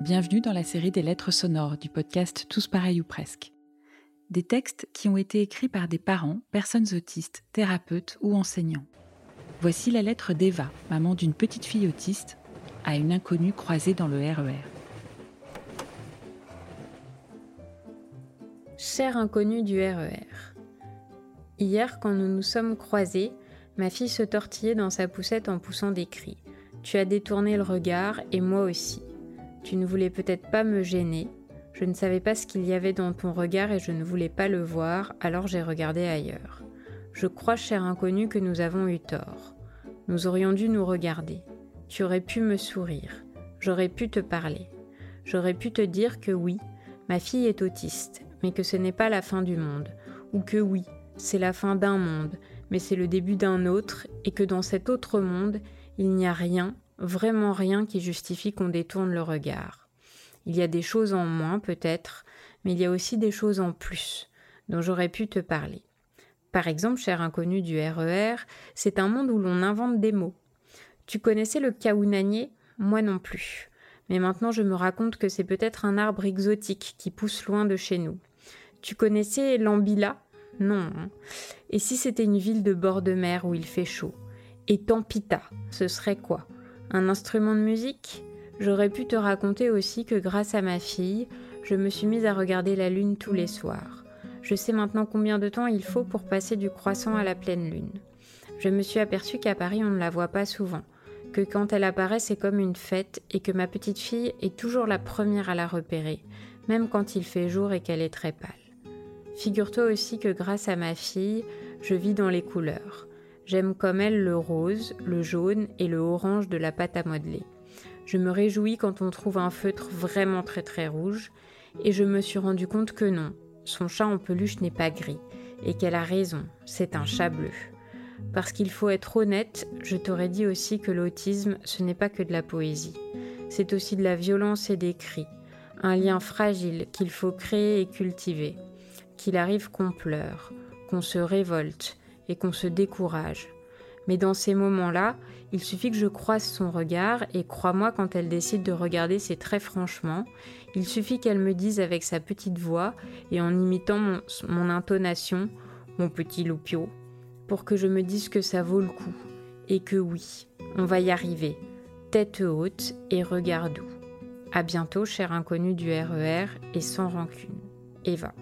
Bienvenue dans la série des lettres sonores du podcast Tous pareils ou presque. Des textes qui ont été écrits par des parents, personnes autistes, thérapeutes ou enseignants. Voici la lettre d'Eva, maman d'une petite fille autiste, à une inconnue croisée dans le RER. Cher inconnu du RER. E Hier, quand nous nous sommes croisés, ma fille se tortillait dans sa poussette en poussant des cris. Tu as détourné le regard et moi aussi. Tu ne voulais peut-être pas me gêner. Je ne savais pas ce qu'il y avait dans ton regard et je ne voulais pas le voir, alors j'ai regardé ailleurs. Je crois, cher inconnu, que nous avons eu tort. Nous aurions dû nous regarder. Tu aurais pu me sourire. J'aurais pu te parler. J'aurais pu te dire que oui, ma fille est autiste, mais que ce n'est pas la fin du monde. Ou que oui, c'est la fin d'un monde, mais c'est le début d'un autre, et que dans cet autre monde, il n'y a rien, vraiment rien qui justifie qu'on détourne le regard. Il y a des choses en moins peut-être, mais il y a aussi des choses en plus dont j'aurais pu te parler. Par exemple, cher inconnu du RER, e c'est un monde où l'on invente des mots. Tu connaissais le kaounanier Moi non plus. Mais maintenant je me raconte que c'est peut-être un arbre exotique qui pousse loin de chez nous. Tu connaissais l'ambila? Non. Hein. Et si c'était une ville de bord de mer où il fait chaud? Et Tampita, ce serait quoi? Un instrument de musique J'aurais pu te raconter aussi que grâce à ma fille, je me suis mise à regarder la lune tous les soirs. Je sais maintenant combien de temps il faut pour passer du croissant à la pleine lune. Je me suis aperçue qu'à Paris on ne la voit pas souvent, que quand elle apparaît c'est comme une fête et que ma petite fille est toujours la première à la repérer, même quand il fait jour et qu'elle est très pâle. Figure-toi aussi que grâce à ma fille, je vis dans les couleurs. J'aime comme elle le rose, le jaune et le orange de la pâte à modeler. Je me réjouis quand on trouve un feutre vraiment très très rouge, et je me suis rendu compte que non, son chat en peluche n'est pas gris, et qu'elle a raison, c'est un chat bleu. Parce qu'il faut être honnête, je t'aurais dit aussi que l'autisme, ce n'est pas que de la poésie, c'est aussi de la violence et des cris, un lien fragile qu'il faut créer et cultiver, qu'il arrive qu'on pleure, qu'on se révolte, et qu'on se décourage. Mais dans ces moments-là, il suffit que je croise son regard et crois-moi quand elle décide de regarder, c'est très franchement. Il suffit qu'elle me dise avec sa petite voix et en imitant mon, intonation, mon petit loupio, pour que je me dise que ça vaut le coup et que oui, on va y arriver, tête haute et regard doux. À bientôt, cher inconnu du RER e et sans rancune. Eva.